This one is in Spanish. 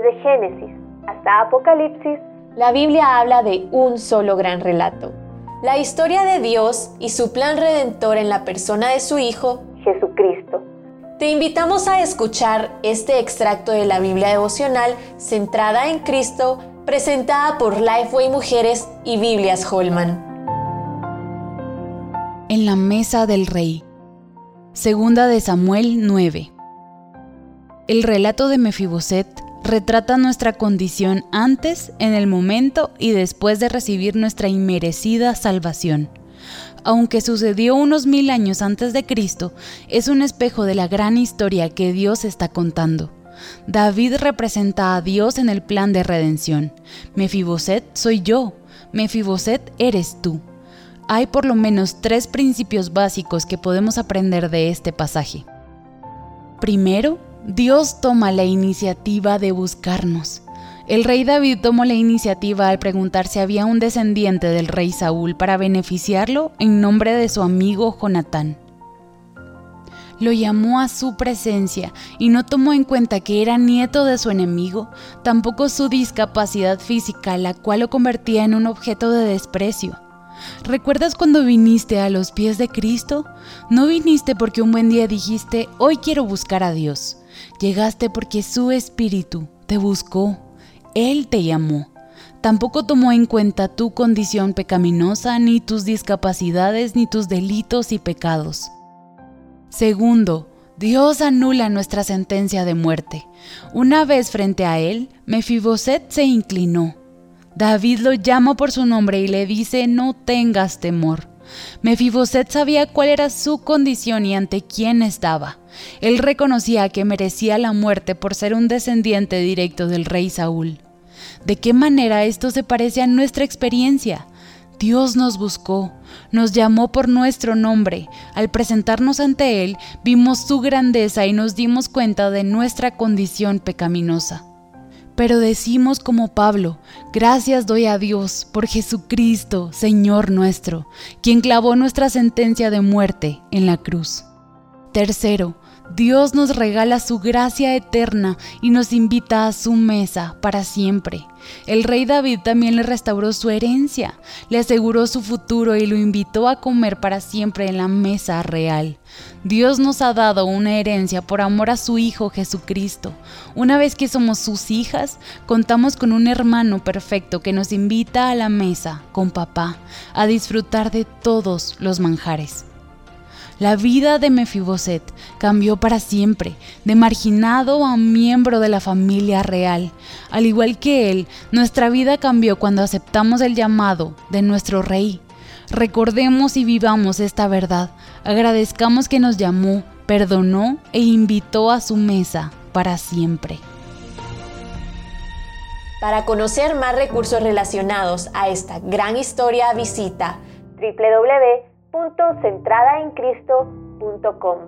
Desde Génesis hasta Apocalipsis, la Biblia habla de un solo gran relato. La historia de Dios y su plan redentor en la persona de su Hijo, Jesucristo. Te invitamos a escuchar este extracto de la Biblia devocional centrada en Cristo, presentada por Lifeway Mujeres y Biblias Holman. En la mesa del rey. Segunda de Samuel 9. El relato de Mefiboset retrata nuestra condición antes, en el momento y después de recibir nuestra inmerecida salvación. Aunque sucedió unos mil años antes de Cristo, es un espejo de la gran historia que Dios está contando. David representa a Dios en el plan de redención. Mefiboset soy yo, Mefiboset eres tú. Hay por lo menos tres principios básicos que podemos aprender de este pasaje. Primero, Dios toma la iniciativa de buscarnos. El rey David tomó la iniciativa al preguntar si había un descendiente del rey Saúl para beneficiarlo en nombre de su amigo Jonatán. Lo llamó a su presencia y no tomó en cuenta que era nieto de su enemigo, tampoco su discapacidad física, la cual lo convertía en un objeto de desprecio. ¿Recuerdas cuando viniste a los pies de Cristo? No viniste porque un buen día dijiste, hoy quiero buscar a Dios. Llegaste porque su espíritu te buscó, Él te llamó. Tampoco tomó en cuenta tu condición pecaminosa, ni tus discapacidades, ni tus delitos y pecados. Segundo, Dios anula nuestra sentencia de muerte. Una vez frente a él, Mefiboset se inclinó. David lo llama por su nombre y le dice, no tengas temor. Mefiboset sabía cuál era su condición y ante quién estaba. Él reconocía que merecía la muerte por ser un descendiente directo del rey Saúl. ¿De qué manera esto se parece a nuestra experiencia? Dios nos buscó, nos llamó por nuestro nombre. Al presentarnos ante Él, vimos su grandeza y nos dimos cuenta de nuestra condición pecaminosa. Pero decimos como Pablo, gracias doy a Dios por Jesucristo, Señor nuestro, quien clavó nuestra sentencia de muerte en la cruz. Tercero, Dios nos regala su gracia eterna y nos invita a su mesa para siempre. El rey David también le restauró su herencia, le aseguró su futuro y lo invitó a comer para siempre en la mesa real. Dios nos ha dado una herencia por amor a su Hijo Jesucristo. Una vez que somos sus hijas, contamos con un hermano perfecto que nos invita a la mesa con papá a disfrutar de todos los manjares. La vida de Mefiboset cambió para siempre, de marginado a miembro de la familia real. Al igual que él, nuestra vida cambió cuando aceptamos el llamado de nuestro rey. Recordemos y vivamos esta verdad. Agradezcamos que nos llamó, perdonó e invitó a su mesa para siempre. Para conocer más recursos relacionados a esta gran historia, visita www www.centradaencristo.com